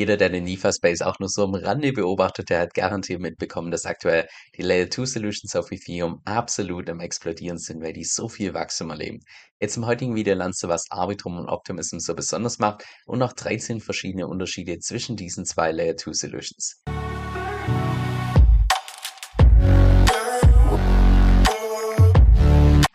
Jeder, der den DeFi-Space auch nur so am Rande beobachtet, der hat garantiert mitbekommen, dass aktuell die Layer 2 Solutions auf Ethereum absolut am explodieren sind, weil die so viel Wachstum erleben. Jetzt im heutigen Video lernst du, was Arbitrum und Optimism so besonders macht und noch 13 verschiedene Unterschiede zwischen diesen zwei Layer 2 Solutions.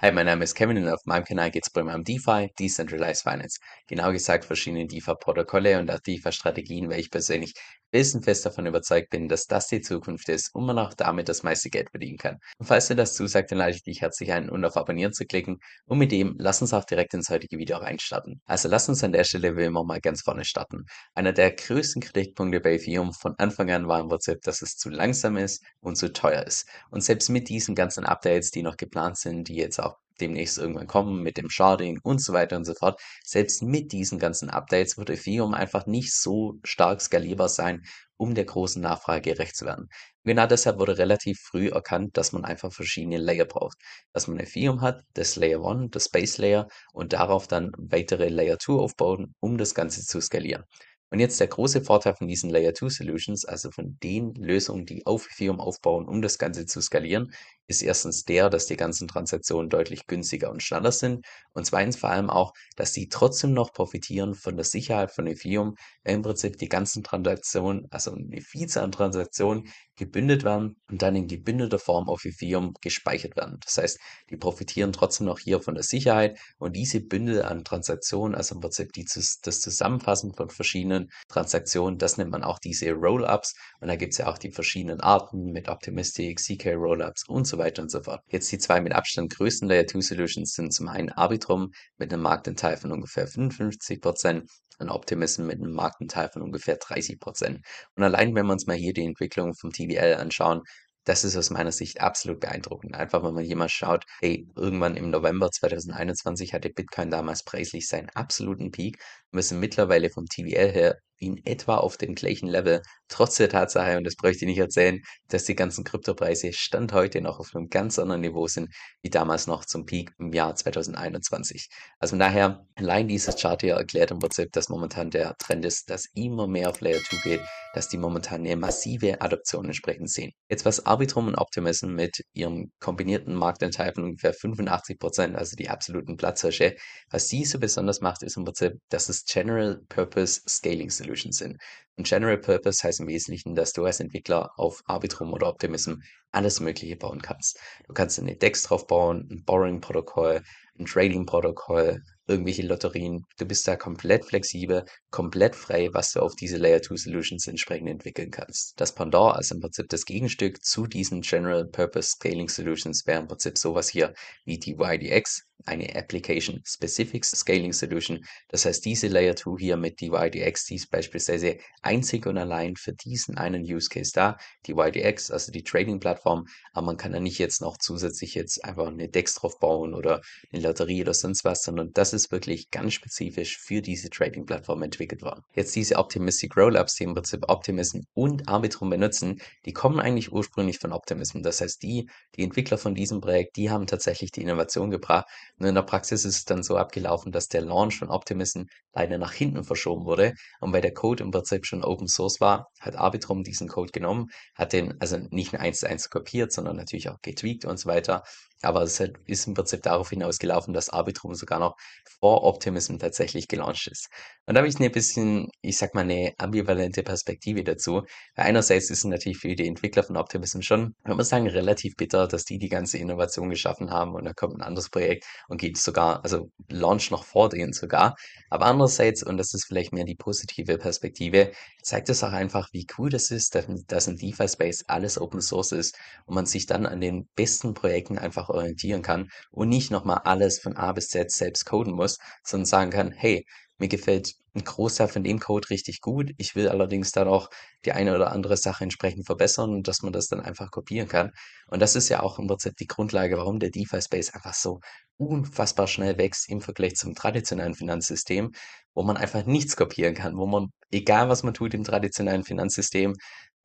Hi, mein Name ist Kevin und auf meinem Kanal geht es bei mir um DeFi, Decentralized Finance. Genau gesagt verschiedene DeFi-Protokolle und auch DeFi-Strategien, weil ich persönlich felsenfest davon überzeugt bin, dass das die Zukunft ist und man auch damit das meiste Geld verdienen kann. Und falls dir das zusagt, dann lade ich dich herzlich ein, und auf Abonnieren zu klicken. Und mit dem, lass uns auch direkt ins heutige Video reinstarten. Also lass uns an der Stelle wie immer mal ganz vorne starten. Einer der größten Kritikpunkte bei Ethereum von Anfang an war im Prinzip, dass es zu langsam ist und zu teuer ist. Und selbst mit diesen ganzen Updates, die noch geplant sind, die jetzt auch demnächst irgendwann kommen mit dem Sharding und so weiter und so fort. Selbst mit diesen ganzen Updates wird Ethereum einfach nicht so stark skalierbar sein, um der großen Nachfrage gerecht zu werden. Genau deshalb wurde relativ früh erkannt, dass man einfach verschiedene Layer braucht. Dass man Ethereum hat, das Layer 1, das Base Layer und darauf dann weitere Layer 2 aufbauen, um das Ganze zu skalieren. Und jetzt der große Vorteil von diesen Layer 2 Solutions, also von den Lösungen, die auf Ethereum aufbauen, um das Ganze zu skalieren, ist erstens der, dass die ganzen Transaktionen deutlich günstiger und schneller sind. Und zweitens vor allem auch, dass die trotzdem noch profitieren von der Sicherheit von Ethereum, weil im Prinzip die ganzen Transaktionen, also eine Vielzahl an Transaktionen gebündelt werden und dann in gebündelter Form auf Ethereum gespeichert werden. Das heißt, die profitieren trotzdem noch hier von der Sicherheit und diese Bündel an Transaktionen, also im Prinzip die, das Zusammenfassen von verschiedenen Transaktionen, das nennt man auch diese Rollups und da gibt es ja auch die verschiedenen Arten mit Optimistic, CK Rollups und so weiter und so fort. Jetzt die zwei mit Abstand größten Layer 2 Solutions sind zum einen Arbitrum mit einem Marktanteil von ungefähr 55% und Optimism mit einem Marktanteil von ungefähr 30%. Und allein wenn wir uns mal hier die Entwicklung vom TVL anschauen, das ist aus meiner Sicht absolut beeindruckend. Einfach, wenn man hier mal schaut, hey, irgendwann im November 2021 hatte Bitcoin damals preislich seinen absoluten Peak. Wir sind mittlerweile vom TVL her in etwa auf dem gleichen Level, trotz der Tatsache, und das bräuchte ich nicht erzählen, dass die ganzen Kryptopreise Stand heute noch auf einem ganz anderen Niveau sind, wie damals noch zum Peak im Jahr 2021. Also von daher, allein dieses Chart hier erklärt im Prinzip, dass momentan der Trend ist, dass immer mehr auf Layer 2 geht, dass die momentan eine massive Adoption entsprechend sehen. Jetzt was Arbitrum und Optimism mit ihrem kombinierten Marktanteil von ungefähr 85 Prozent, also die absoluten Platzhirsche, was sie so besonders macht, ist im Prinzip, dass es General Purpose Scaling Solutions Solutions sind. Und General Purpose heißt im Wesentlichen, dass du als Entwickler auf Arbitrum oder Optimism alles Mögliche bauen kannst. Du kannst eine DEX drauf bauen, ein Borrowing-Protokoll, ein Trading-Protokoll, irgendwelche Lotterien. Du bist da komplett flexibel, komplett frei, was du auf diese Layer 2 Solutions entsprechend entwickeln kannst. Das Pendant, also im Prinzip das Gegenstück zu diesen General Purpose Scaling Solutions, wäre im Prinzip sowas hier wie die YDX, eine Application Specific Scaling Solution. Das heißt, diese Layer 2 hier mit die YDX, die ist beispielsweise einzig und allein für diesen einen Use Case da. Die YDX, also die Trading Plattform, aber man kann da nicht jetzt noch zusätzlich jetzt einfach eine DEX drauf bauen oder eine Lotterie oder sonst was, sondern das ist wirklich ganz spezifisch für diese Trading Plattform entwickelt worden. Jetzt diese Optimistic Rollups, die im Prinzip Optimism und Arbitrum benutzen, die kommen eigentlich ursprünglich von Optimism. Das heißt, die, die Entwickler von diesem Projekt, die haben tatsächlich die Innovation gebracht und in der Praxis ist es dann so abgelaufen, dass der Launch von Optimism leider nach hinten verschoben wurde. Und weil der Code im Prinzip schon Open Source war, hat Arbitrum diesen Code genommen, hat den also nicht nur eins zu eins kopiert, sondern natürlich auch getweakt und so weiter aber es ist im Prinzip darauf hinausgelaufen, dass Arbitrum sogar noch vor Optimism tatsächlich gelauncht ist. Und da habe ich eine bisschen, ich sag mal, eine ambivalente Perspektive dazu. Weil einerseits ist es natürlich für die Entwickler von Optimism schon, man muss sagen, relativ bitter, dass die die ganze Innovation geschaffen haben und da kommt ein anderes Projekt und geht sogar, also launch noch vor denen sogar. Aber andererseits, und das ist vielleicht mehr die positive Perspektive, zeigt es auch einfach, wie cool das ist, dass, dass in DeFi-Space alles Open Source ist und man sich dann an den besten Projekten einfach orientieren kann und nicht nochmal alles von A bis Z selbst coden muss, sondern sagen kann, hey, mir gefällt ein Großteil von dem Code richtig gut. Ich will allerdings dann auch die eine oder andere Sache entsprechend verbessern und dass man das dann einfach kopieren kann. Und das ist ja auch im Prinzip die Grundlage, warum der DeFi-Space einfach so unfassbar schnell wächst im Vergleich zum traditionellen Finanzsystem, wo man einfach nichts kopieren kann, wo man, egal was man tut im traditionellen Finanzsystem,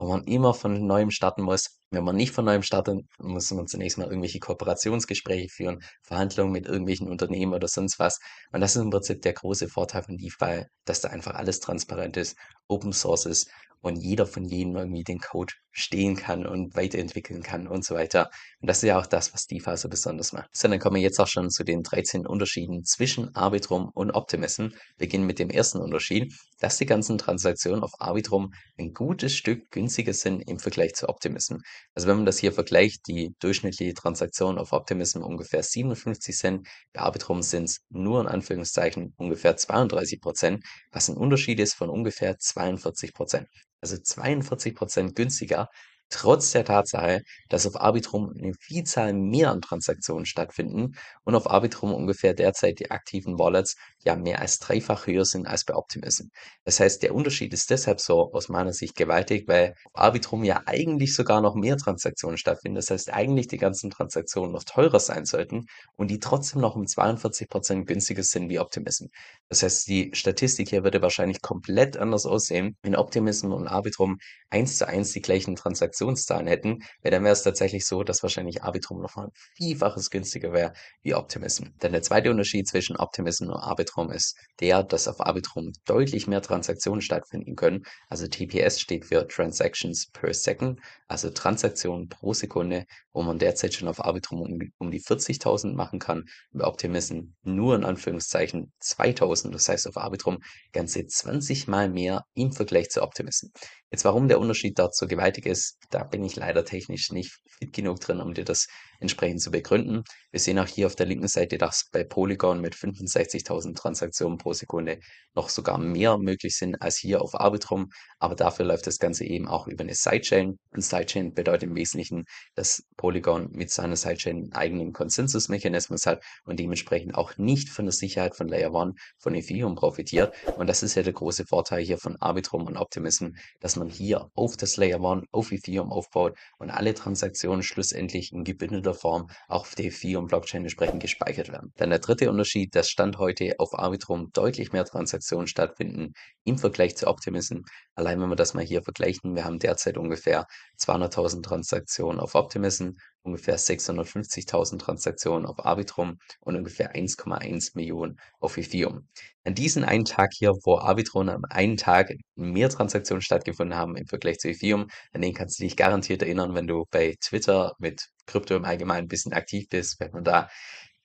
wo man immer von Neuem starten muss. Wenn man nicht von Neuem startet, muss man zunächst mal irgendwelche Kooperationsgespräche führen, Verhandlungen mit irgendwelchen Unternehmen oder sonst was. Und das ist im Prinzip der große Vorteil von DeFi, dass da einfach alles transparent ist, Open Source ist und jeder von jedem irgendwie den Code stehen kann und weiterentwickeln kann und so weiter. Und das ist ja auch das, was DeFi so besonders macht. So, dann kommen wir jetzt auch schon zu den 13 Unterschieden zwischen Arbitrum und Optimism. Beginnen mit dem ersten Unterschied, dass die ganzen Transaktionen auf Arbitrum ein gutes Stück günstiger sind im Vergleich zu Optimism. Also wenn man das hier vergleicht, die durchschnittliche Transaktion auf Optimism ungefähr 57 Cent, bei Arbitrum sind es nur in Anführungszeichen ungefähr 32 Prozent, was ein Unterschied ist von ungefähr 42 Prozent also 42 Prozent günstiger, trotz der Tatsache, dass auf Arbitrum eine Vielzahl mehr an Transaktionen stattfinden und auf Arbitrum ungefähr derzeit die aktiven Wallets ja mehr als dreifach höher sind als bei Optimism. Das heißt, der Unterschied ist deshalb so aus meiner Sicht gewaltig, weil auf Arbitrum ja eigentlich sogar noch mehr Transaktionen stattfinden. Das heißt, eigentlich die ganzen Transaktionen noch teurer sein sollten und die trotzdem noch um 42 Prozent günstiger sind wie Optimism. Das heißt, die Statistik hier würde wahrscheinlich komplett anders aussehen, wenn Optimism und Arbitrum eins zu eins die gleichen Transaktionszahlen hätten, weil dann wäre es tatsächlich so, dass wahrscheinlich Arbitrum noch mal ein Vielfaches günstiger wäre wie Optimism. Denn der zweite Unterschied zwischen Optimism und Arbitrum Arbitrum ist der, dass auf Arbitrum deutlich mehr Transaktionen stattfinden können. Also TPS steht für Transactions per Second, also Transaktionen pro Sekunde, wo man derzeit schon auf Arbitrum um, um die 40.000 machen kann. Bei Optimism nur in Anführungszeichen 2.000, das heißt auf Arbitrum ganze 20 mal mehr im Vergleich zu Optimism. Jetzt, warum der Unterschied dort so gewaltig ist, da bin ich leider technisch nicht fit genug drin, um dir das entsprechend zu begründen. Wir sehen auch hier auf der linken Seite, dass bei Polygon mit 65.000 Transaktionen pro Sekunde noch sogar mehr möglich sind als hier auf Arbitrum. Aber dafür läuft das Ganze eben auch über eine Sidechain. Und Sidechain bedeutet im Wesentlichen, dass Polygon mit seiner Sidechain einen eigenen Konsensusmechanismus hat und dementsprechend auch nicht von der Sicherheit von Layer 1 von Ethereum profitiert. Und das ist ja der große Vorteil hier von Arbitrum und Optimism, dass man hier auf das Layer 1, auf Ethereum aufbaut und alle Transaktionen schlussendlich in gebündelter Form auch auf der Ethereum-Blockchain entsprechend gespeichert werden. Dann der dritte Unterschied, dass Stand heute auf Arbitrum deutlich mehr Transaktionen stattfinden im Vergleich zu Optimism. Allein wenn wir das mal hier vergleichen, wir haben derzeit ungefähr 200.000 Transaktionen auf Optimism ungefähr 650.000 Transaktionen auf Arbitrum und ungefähr 1,1 Millionen auf Ethereum. An diesem einen Tag hier, wo Arbitrum am einen Tag mehr Transaktionen stattgefunden haben im Vergleich zu Ethereum, an den kannst du dich garantiert erinnern, wenn du bei Twitter mit Krypto im Allgemeinen ein bisschen aktiv bist, wenn man da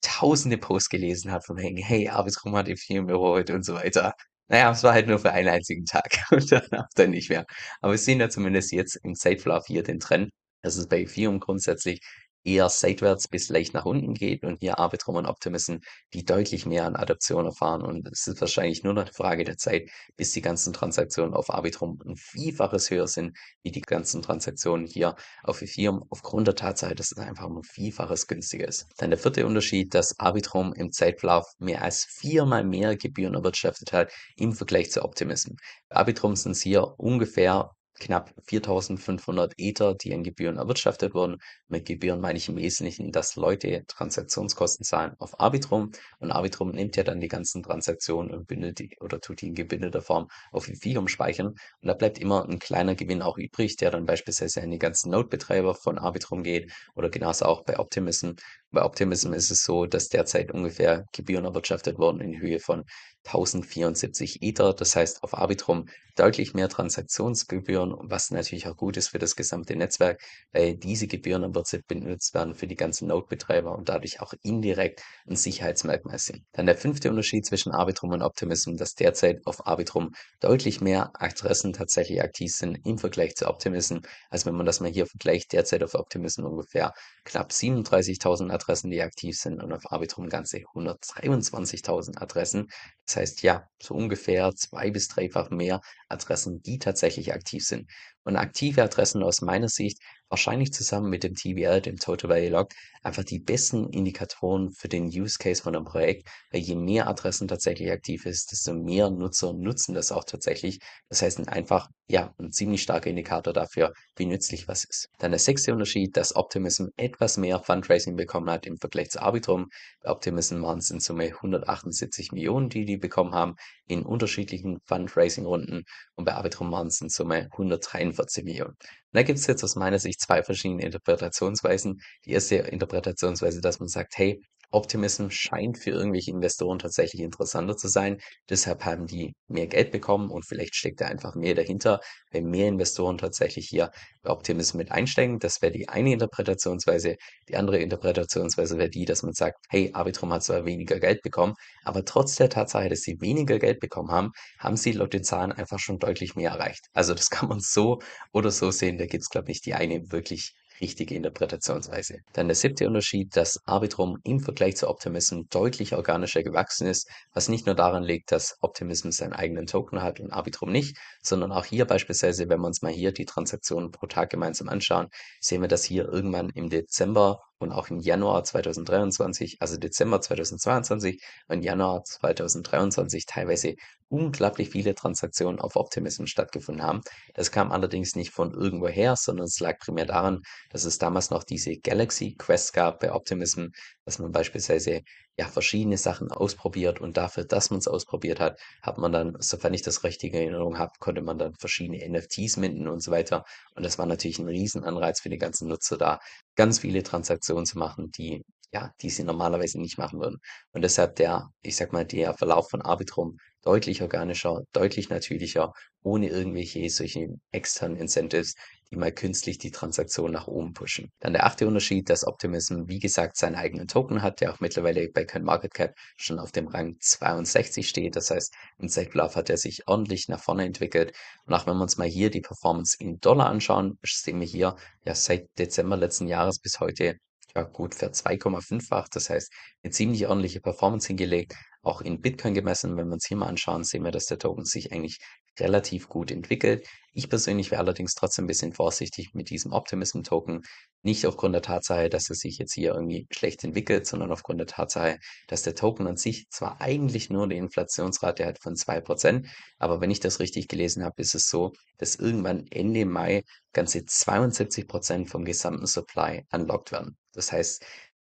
tausende Posts gelesen hat von wegen, hey, Arbitrum hat Ethereum überholt und so weiter. Naja, es war halt nur für einen einzigen Tag und danach dann nicht mehr. Aber wir sehen ja zumindest jetzt im Safelove hier den Trend, dass es bei Ethereum grundsätzlich eher seitwärts bis leicht nach unten geht und hier Arbitrum und Optimism, die deutlich mehr an Adaption erfahren. Und es ist wahrscheinlich nur noch eine Frage der Zeit, bis die ganzen Transaktionen auf Arbitrum ein Vielfaches höher sind, wie die ganzen Transaktionen hier auf Ethereum, aufgrund der Tatsache, dass es einfach ein Vielfaches günstiger ist. Dann der vierte Unterschied, dass Arbitrum im Zeitverlauf mehr als viermal mehr Gebühren erwirtschaftet hat im Vergleich zu Optimism. Arbitrum sind es hier ungefähr knapp 4.500 Ether, die an Gebühren erwirtschaftet wurden. Mit Gebühren meine ich im Wesentlichen, dass Leute Transaktionskosten zahlen auf Arbitrum und Arbitrum nimmt ja dann die ganzen Transaktionen und bündelt die oder tut die in gebündelter Form auf Ethereum speichern und da bleibt immer ein kleiner Gewinn auch übrig, der dann beispielsweise an die ganzen Node-Betreiber von Arbitrum geht oder genauso auch bei Optimism. Bei Optimism ist es so, dass derzeit ungefähr Gebühren erwirtschaftet wurden in Höhe von 1074 Ether. Das heißt auf Arbitrum deutlich mehr Transaktionsgebühren, was natürlich auch gut ist für das gesamte Netzwerk, weil diese Gebühren im Prinzip benutzt werden für die ganzen Node-Betreiber und dadurch auch indirekt ein Sicherheitsmerkmal sind. Dann der fünfte Unterschied zwischen Arbitrum und Optimism, dass derzeit auf Arbitrum deutlich mehr Adressen tatsächlich aktiv sind im Vergleich zu Optimism. Also wenn man das mal hier vergleicht, derzeit auf Optimism ungefähr knapp 37.000 Adressen, die aktiv sind und auf Arbitrum ganze 123.000 Adressen. Das heißt, ja, so ungefähr zwei bis dreifach mehr Adressen, die tatsächlich aktiv sind. Und aktive Adressen aus meiner Sicht wahrscheinlich zusammen mit dem TVL, dem Total Value Locked, einfach die besten Indikatoren für den Use Case von einem Projekt, weil je mehr Adressen tatsächlich aktiv ist, desto mehr Nutzer nutzen das auch tatsächlich. Das heißt, ein einfach, ja, ein ziemlich starker Indikator dafür, wie nützlich was ist. Dann der sechste Unterschied, dass Optimism etwas mehr Fundraising bekommen hat im Vergleich zu Arbitrum. Bei Optimism waren es in Summe 178 Millionen, die die bekommen haben in unterschiedlichen Fundraising-Runden und bei Arbitrum waren es in Summe 143 Und da gibt es jetzt aus meiner Sicht zwei verschiedene Interpretationsweisen. Die erste Interpretationsweise, dass man sagt, hey, Optimism scheint für irgendwelche Investoren tatsächlich interessanter zu sein. Deshalb haben die mehr Geld bekommen und vielleicht steckt da einfach mehr dahinter, wenn mehr Investoren tatsächlich hier bei Optimism mit einsteigen. Das wäre die eine Interpretationsweise. Die andere Interpretationsweise wäre die, dass man sagt, hey, Arbitrum hat zwar weniger Geld bekommen, aber trotz der Tatsache, dass sie weniger Geld bekommen haben, haben sie laut den Zahlen einfach schon deutlich mehr erreicht. Also das kann man so oder so sehen. Da gibt es, glaube ich, die eine wirklich richtige Interpretationsweise. Dann der siebte Unterschied, dass Arbitrum im Vergleich zu Optimism deutlich organischer gewachsen ist, was nicht nur daran liegt, dass Optimism seinen eigenen Token hat und Arbitrum nicht, sondern auch hier beispielsweise, wenn wir uns mal hier die Transaktionen pro Tag gemeinsam anschauen, sehen wir, dass hier irgendwann im Dezember und auch im Januar 2023, also Dezember 2022 und Januar 2023 teilweise unglaublich viele Transaktionen auf Optimism stattgefunden haben. Das kam allerdings nicht von irgendwoher, sondern es lag primär daran, dass es damals noch diese Galaxy Quest gab bei Optimism, dass man beispielsweise ja verschiedene Sachen ausprobiert und dafür, dass man es ausprobiert hat, hat man dann, sofern ich das richtige Erinnerung habe, konnte man dann verschiedene NFTs minden und so weiter. Und das war natürlich ein Riesenanreiz für die ganzen Nutzer da, ganz viele Transaktionen zu machen, die ja, die sie normalerweise nicht machen würden. Und deshalb der, ich sag mal, der Verlauf von Arbitrum deutlich organischer, deutlich natürlicher, ohne irgendwelche solche externen Incentives, die mal künstlich die Transaktion nach oben pushen. Dann der achte Unterschied, dass Optimism, wie gesagt, seinen eigenen Token hat, der auch mittlerweile bei CoinMarketCap schon auf dem Rang 62 steht. Das heißt, im Zeitverlauf hat er sich ordentlich nach vorne entwickelt. Und auch wenn wir uns mal hier die Performance in Dollar anschauen, sehen wir hier ja seit Dezember letzten Jahres bis heute ja gut für 2,5-fach. Das heißt, eine ziemlich ordentliche Performance hingelegt. Auch in Bitcoin gemessen, wenn wir uns hier mal anschauen, sehen wir, dass der Token sich eigentlich relativ gut entwickelt. Ich persönlich wäre allerdings trotzdem ein bisschen vorsichtig mit diesem Optimism-Token. Nicht aufgrund der Tatsache, dass er sich jetzt hier irgendwie schlecht entwickelt, sondern aufgrund der Tatsache, dass der Token an sich zwar eigentlich nur eine Inflationsrate hat von 2%, aber wenn ich das richtig gelesen habe, ist es so, dass irgendwann Ende Mai ganze 72% vom gesamten Supply unlocked werden. Das heißt,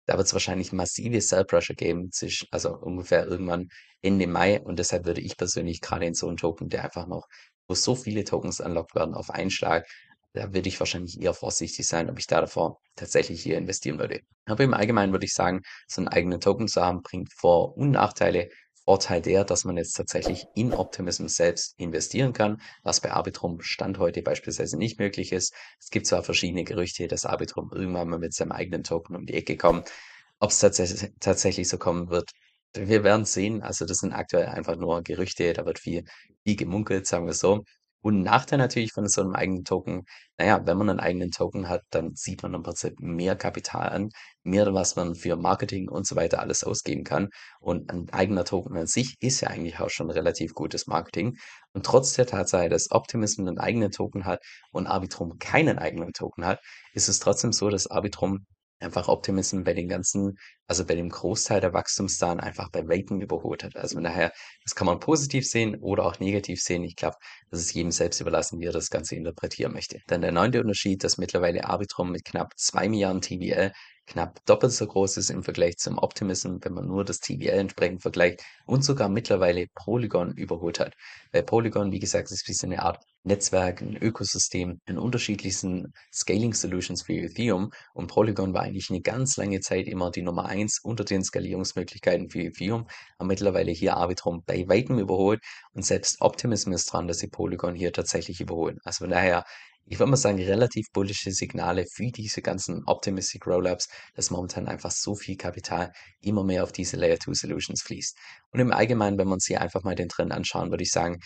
da wird es wahrscheinlich massive Sell Pressure geben, zwischen, also ungefähr irgendwann Ende Mai. Und deshalb würde ich persönlich gerade in so einen Token, der einfach noch, wo so viele Tokens unlocked werden auf einen Schlag, da würde ich wahrscheinlich eher vorsichtig sein, ob ich da davor tatsächlich hier investieren würde. Aber im Allgemeinen würde ich sagen, so einen eigenen Token zu haben, bringt Vor- und Nachteile. Vorteil der, dass man jetzt tatsächlich in Optimism selbst investieren kann, was bei Arbitrum Stand heute beispielsweise nicht möglich ist. Es gibt zwar verschiedene Gerüchte, dass Arbitrum irgendwann mal mit seinem eigenen Token um die Ecke kommt. Ob es tatsächlich, tatsächlich so kommen wird, wir werden sehen. Also das sind aktuell einfach nur Gerüchte, da wird viel, viel gemunkelt, sagen wir so. Und 'n Nachteil natürlich von so einem eigenen Token, naja, wenn man einen eigenen Token hat, dann zieht man im Prinzip mehr Kapital an, mehr, was man für Marketing und so weiter alles ausgeben kann. Und ein eigener Token an sich ist ja eigentlich auch schon relativ gutes Marketing. Und trotz der Tatsache, dass Optimism einen eigenen Token hat und Arbitrum keinen eigenen Token hat, ist es trotzdem so, dass Arbitrum einfach Optimism bei den ganzen also bei dem Großteil der Wachstumszahlen einfach bei weitem überholt hat. Also von daher, das kann man positiv sehen oder auch negativ sehen. Ich glaube, das ist jedem selbst überlassen, wie er das Ganze interpretieren möchte. Dann der neunte Unterschied, dass mittlerweile Arbitrum mit knapp zwei Milliarden TVL knapp doppelt so groß ist im Vergleich zum Optimism, wenn man nur das TVL entsprechend vergleicht und sogar mittlerweile Polygon überholt hat. Bei Polygon, wie gesagt, ist wie so eine Art Netzwerk, ein Ökosystem in unterschiedlichsten Scaling Solutions für Ethereum und Polygon war eigentlich eine ganz lange Zeit immer die Nummer eins unter den Skalierungsmöglichkeiten für Ethereum, haben mittlerweile hier Arbitrum bei weitem überholt und selbst Optimism ist dran, dass sie Polygon hier tatsächlich überholen. Also von daher ich würde mal sagen, relativ bullische Signale für diese ganzen Optimistic Rollups, dass momentan einfach so viel Kapital immer mehr auf diese Layer 2 Solutions fließt. Und im Allgemeinen, wenn wir uns hier einfach mal den Trend anschauen, würde ich sagen,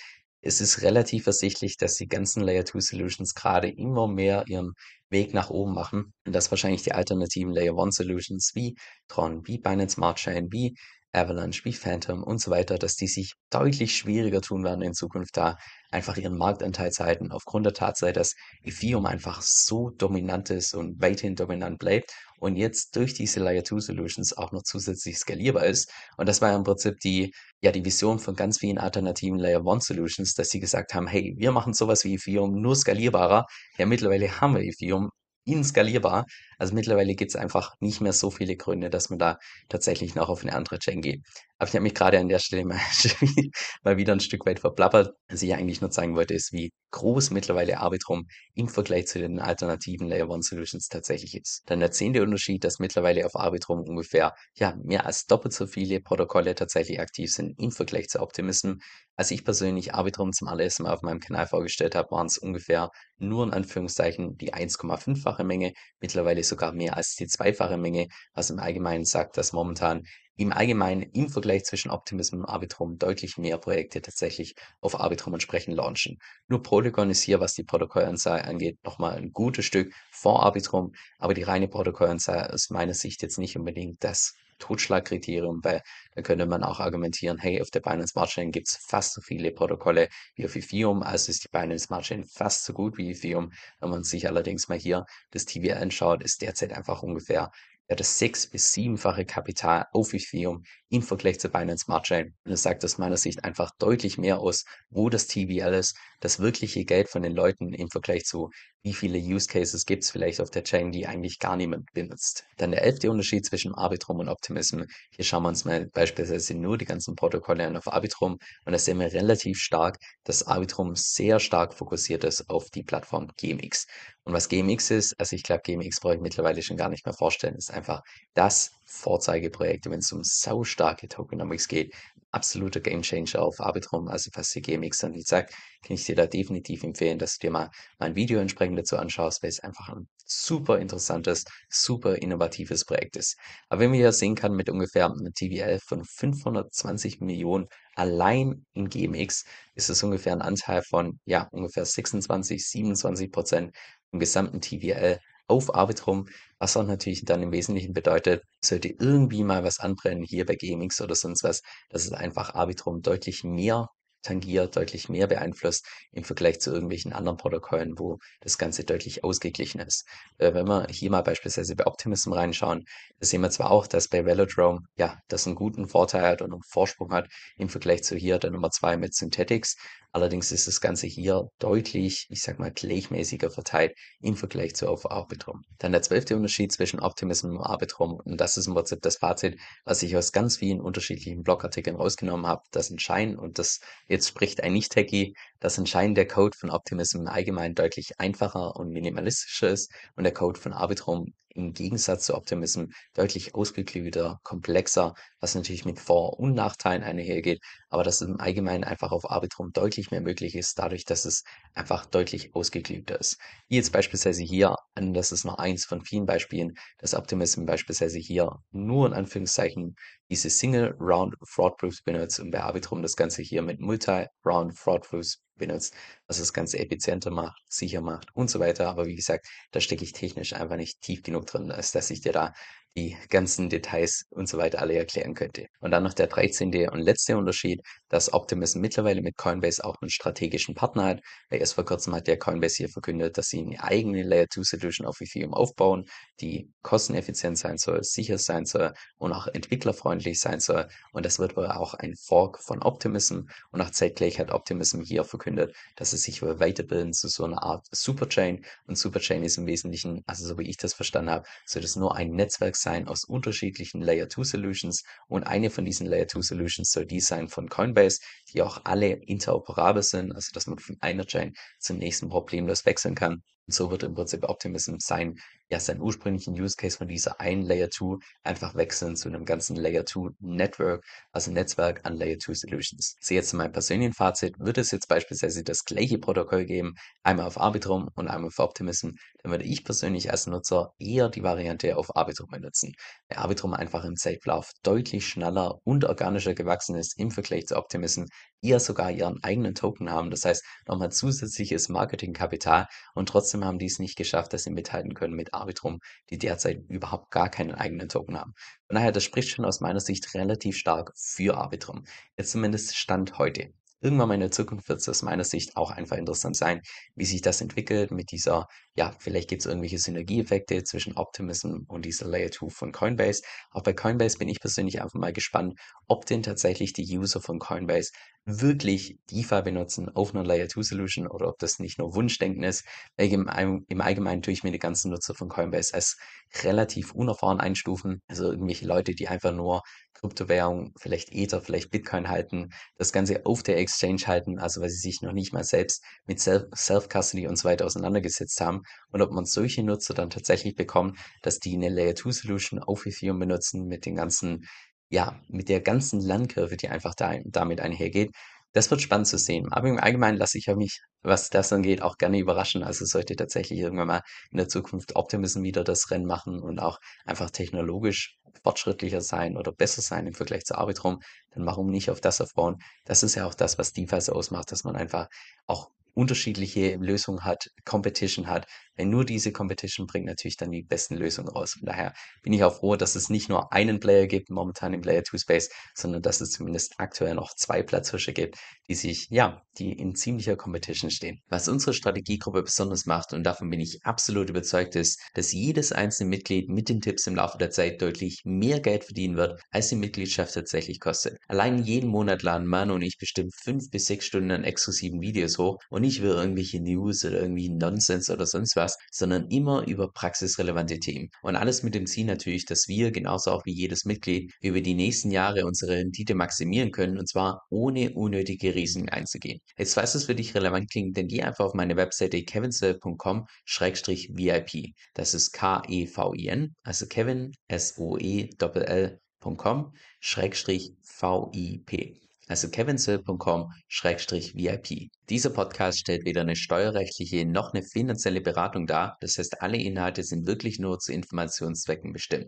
es ist relativ ersichtlich, dass die ganzen Layer 2 Solutions gerade immer mehr ihren Weg nach oben machen und dass wahrscheinlich die alternativen Layer 1 Solutions wie Tron, wie Binance Smart Chain, wie Avalanche, wie Phantom und so weiter, dass die sich deutlich schwieriger tun werden in Zukunft da einfach ihren Marktanteil zu halten, aufgrund der Tatsache, dass Ethereum einfach so dominant ist und weiterhin dominant bleibt und jetzt durch diese Layer 2 Solutions auch noch zusätzlich skalierbar ist. Und das war ja im Prinzip die, ja, die Vision von ganz vielen alternativen Layer 1 Solutions, dass sie gesagt haben, hey, wir machen sowas wie Ethereum nur skalierbarer. Ja, mittlerweile haben wir Ethereum inskalierbar. Also mittlerweile gibt es einfach nicht mehr so viele Gründe, dass man da tatsächlich noch auf eine andere Chain geht. Aber ich habe mich gerade an der Stelle mal, wieder ein Stück weit verplappert. Was ich eigentlich nur zeigen wollte, ist, wie groß mittlerweile Arbitrum im Vergleich zu den alternativen Layer 1 Solutions tatsächlich ist. Dann der zehnte Unterschied, dass mittlerweile auf Arbitrum ungefähr ja, mehr als doppelt so viele Protokolle tatsächlich aktiv sind im Vergleich zu Optimism. Als ich persönlich Arbitrum zum allerersten Mal auf meinem Kanal vorgestellt habe, waren es ungefähr nur in Anführungszeichen die 1,5-fache Menge. Mittlerweile ist sogar mehr als die zweifache Menge, was im Allgemeinen sagt, dass momentan im Allgemeinen im Vergleich zwischen Optimism und Arbitrum deutlich mehr Projekte tatsächlich auf Arbitrum entsprechend launchen. Nur Polygon ist hier, was die Protokollanzahl angeht, nochmal ein gutes Stück vor Arbitrum, aber die reine Protokollanzahl ist meiner Sicht jetzt nicht unbedingt das Totschlagkriterium, weil da könnte man auch argumentieren, hey, auf der Binance Smart Chain gibt es fast so viele Protokolle wie auf Ethereum, also ist die Binance Smart Chain fast so gut wie Ethereum. Wenn man sich allerdings mal hier das TVL anschaut, ist derzeit einfach ungefähr ja, das sechs- bis siebenfache Kapital auf Ethereum im Vergleich zur Binance Smart Chain. Und das sagt aus meiner Sicht einfach deutlich mehr aus, wo das TVL ist, das wirkliche Geld von den Leuten im Vergleich zu, wie viele Use Cases gibt es vielleicht auf der Chain, die eigentlich gar niemand benutzt. Dann der elfte Unterschied zwischen Arbitrum und Optimism. Hier schauen wir uns mal beispielsweise nur die ganzen Protokolle an auf Arbitrum und da sehen wir relativ stark, dass Arbitrum sehr stark fokussiert ist auf die Plattform GMX. Und was GMX ist, also ich glaube, GMX brauche ich mittlerweile schon gar nicht mehr vorstellen, ist einfach das Vorzeigeprojekt, wenn es um saustarke Tokenomics geht. Absoluter Gamechanger auf Arbitrum, also was die GMX dann nicht sagt, kann ich dir da definitiv empfehlen, dass du dir mal mein Video entsprechend dazu anschaust, weil es einfach ein super interessantes, super innovatives Projekt ist. Aber wenn man hier sehen kann, mit ungefähr einem TVL von 520 Millionen allein in GMX, ist es ungefähr ein Anteil von, ja, ungefähr 26, 27 Prozent im gesamten TVL auf Arbitrum, was auch natürlich dann im Wesentlichen bedeutet, sollte irgendwie mal was anbrennen hier bei GMX oder sonst was, dass es einfach Arbitrum deutlich mehr tangiert, deutlich mehr beeinflusst im Vergleich zu irgendwelchen anderen Protokollen, wo das Ganze deutlich ausgeglichen ist. Äh, wenn wir hier mal beispielsweise bei Optimism reinschauen, da sehen wir zwar auch, dass bei Velodrome, ja, das einen guten Vorteil hat und einen Vorsprung hat im Vergleich zu hier der Nummer zwei mit Synthetics. Allerdings ist das Ganze hier deutlich, ich sag mal, gleichmäßiger verteilt im Vergleich zu auf Arbitrum. Dann der zwölfte Unterschied zwischen Optimism und Arbitrum, und das ist im Prinzip das Fazit, was ich aus ganz vielen unterschiedlichen Blogartikeln rausgenommen habe, das Entscheiden, und das jetzt spricht ein Nicht-Techie, das Entscheiden der Code von Optimism im Allgemeinen deutlich einfacher und minimalistischer ist und der Code von Arbitrum im Gegensatz zu Optimism deutlich ausgeklügelter, komplexer, was natürlich mit Vor- und Nachteilen einhergeht, aber dass im Allgemeinen einfach auf Arbitrum deutlich mehr möglich ist, dadurch, dass es einfach deutlich ausgeklügelter ist. Wie jetzt beispielsweise hier, und das ist nur eins von vielen Beispielen, dass Optimism beispielsweise hier nur in Anführungszeichen diese Single Round Fraud Proofs benutzt und bei Arbitrum das Ganze hier mit Multi Round Fraud Proofs benutzt, was das Ganze effizienter macht, sicher macht und so weiter. Aber wie gesagt, da stecke ich technisch einfach nicht tief genug drin, als dass ich dir da die ganzen Details und so weiter alle erklären könnte. Und dann noch der 13. und letzte Unterschied, dass Optimism mittlerweile mit Coinbase auch einen strategischen Partner hat. Erst vor kurzem hat der Coinbase hier verkündet, dass sie eine eigene Layer 2 Solution auf Ethereum aufbauen, die kosteneffizient sein soll, sicher sein soll und auch entwicklerfreundlich sein soll. Und das wird wohl auch ein Fork von Optimism. Und auch zeitgleich hat Optimism hier verkündet, dass es sich wohl weiterbilden zu so einer Art Superchain. Und Superchain ist im Wesentlichen, also so wie ich das verstanden habe, soll das nur ein Netzwerk sein aus unterschiedlichen Layer 2 Solutions und eine von diesen Layer 2 Solutions soll die sein von Coinbase, die auch alle interoperabel sind, also dass man von einer Chain zum nächsten problemlos wechseln kann. Und so wird im Prinzip Optimism sein, ja, seinen ursprünglichen Use Case von dieser einen Layer 2 einfach wechseln zu einem ganzen Layer 2 Network, also Netzwerk an Layer 2 Solutions. So jetzt zu meinem persönlichen Fazit, wird es jetzt beispielsweise das gleiche Protokoll geben, einmal auf Arbitrum und einmal auf Optimism, dann würde ich persönlich als Nutzer eher die Variante auf Arbitrum benutzen. Weil Arbitrum einfach im Safe-Lauf deutlich schneller und organischer gewachsen ist im Vergleich zu Optimism, ja sogar ihren eigenen Token haben. Das heißt, nochmal zusätzliches Marketingkapital und trotzdem haben die es nicht geschafft, dass sie mithalten können mit Arbitrum, die derzeit überhaupt gar keinen eigenen Token haben. Von daher, das spricht schon aus meiner Sicht relativ stark für Arbitrum. Jetzt zumindest Stand heute. irgendwann mal in der Zukunft wird es aus meiner Sicht auch einfach interessant sein, wie sich das entwickelt mit dieser, ja, vielleicht gibt es irgendwelche Synergieeffekte zwischen Optimism und dieser Layer 2 von Coinbase. Auch bei Coinbase bin ich persönlich einfach mal gespannt, ob denn tatsächlich die User von Coinbase wirklich DeFi benutzen auf einer Layer 2 Solution oder ob das nicht nur Wunschdenken ist. Im, Allgemeinen tue ich mir die ganzen Nutzer von Coinbase als relativ unerfahren einstufen. Also irgendwelche Leute, die einfach nur Kryptowährung, vielleicht Ether, vielleicht Bitcoin halten, das Ganze auf der Exchange halten, also weil sie sich noch nicht mal selbst mit Self-Custody und so weiter auseinandergesetzt haben und ob man solche Nutzer dann tatsächlich bekommt, dass die eine Layer 2 Solution auf Ethereum benutzen mit den ganzen ja, mit der ganzen Lernkurve, die einfach da damit einhergeht. Das wird spannend zu sehen. Aber im Allgemeinen lasse ich mich, was das angeht, auch gerne überraschen. Also sollte tatsächlich irgendwann mal in der Zukunft Optimism wieder das Rennen machen und auch einfach technologisch fortschrittlicher sein oder besser sein im Vergleich zu Arbitrum, dann warum nicht auf das aufbauen? Das ist ja auch das, was DeFi so ausmacht, dass man einfach auch unterschiedliche Lösungen hat, Competition hat. Wenn nur diese Competition bringt natürlich dann die besten Lösungen raus. Von daher bin ich auch froh, dass es nicht nur einen Player gibt momentan im Layer 2 Space, sondern dass es zumindest aktuell noch zwei Platzhirsche gibt, die sich, ja, die in ziemlicher Competition stehen. Was unsere Strategiegruppe besonders macht, und davon bin ich absolut überzeugt, ist, dass jedes einzelne Mitglied mit den Tipps im Laufe der Zeit deutlich mehr Geld verdienen wird, als die Mitgliedschaft tatsächlich kostet. Allein jeden Monat laden Manu und ich bestimmt fünf bis sechs Stunden an exklusiven Videos hoch und nicht über irgendwelche News oder irgendwie Nonsens oder sonst was, sondern immer über praxisrelevante Themen. Und alles mit dem Ziel natürlich, dass wir, genauso auch wie jedes Mitglied, über die nächsten Jahre unsere Rendite maximieren können und zwar ohne unnötige Risiken einzugehen. Jetzt falls es für dich relevant klingt, dann geh einfach auf meine Webseite kevinsoe.com-vip. Das ist K-E-V-I-N, also Kevin, S-O-E-L-L.com-VIP also kevinsill.com-vip. Dieser Podcast stellt weder eine steuerrechtliche noch eine finanzielle Beratung dar, das heißt alle Inhalte sind wirklich nur zu Informationszwecken bestimmt.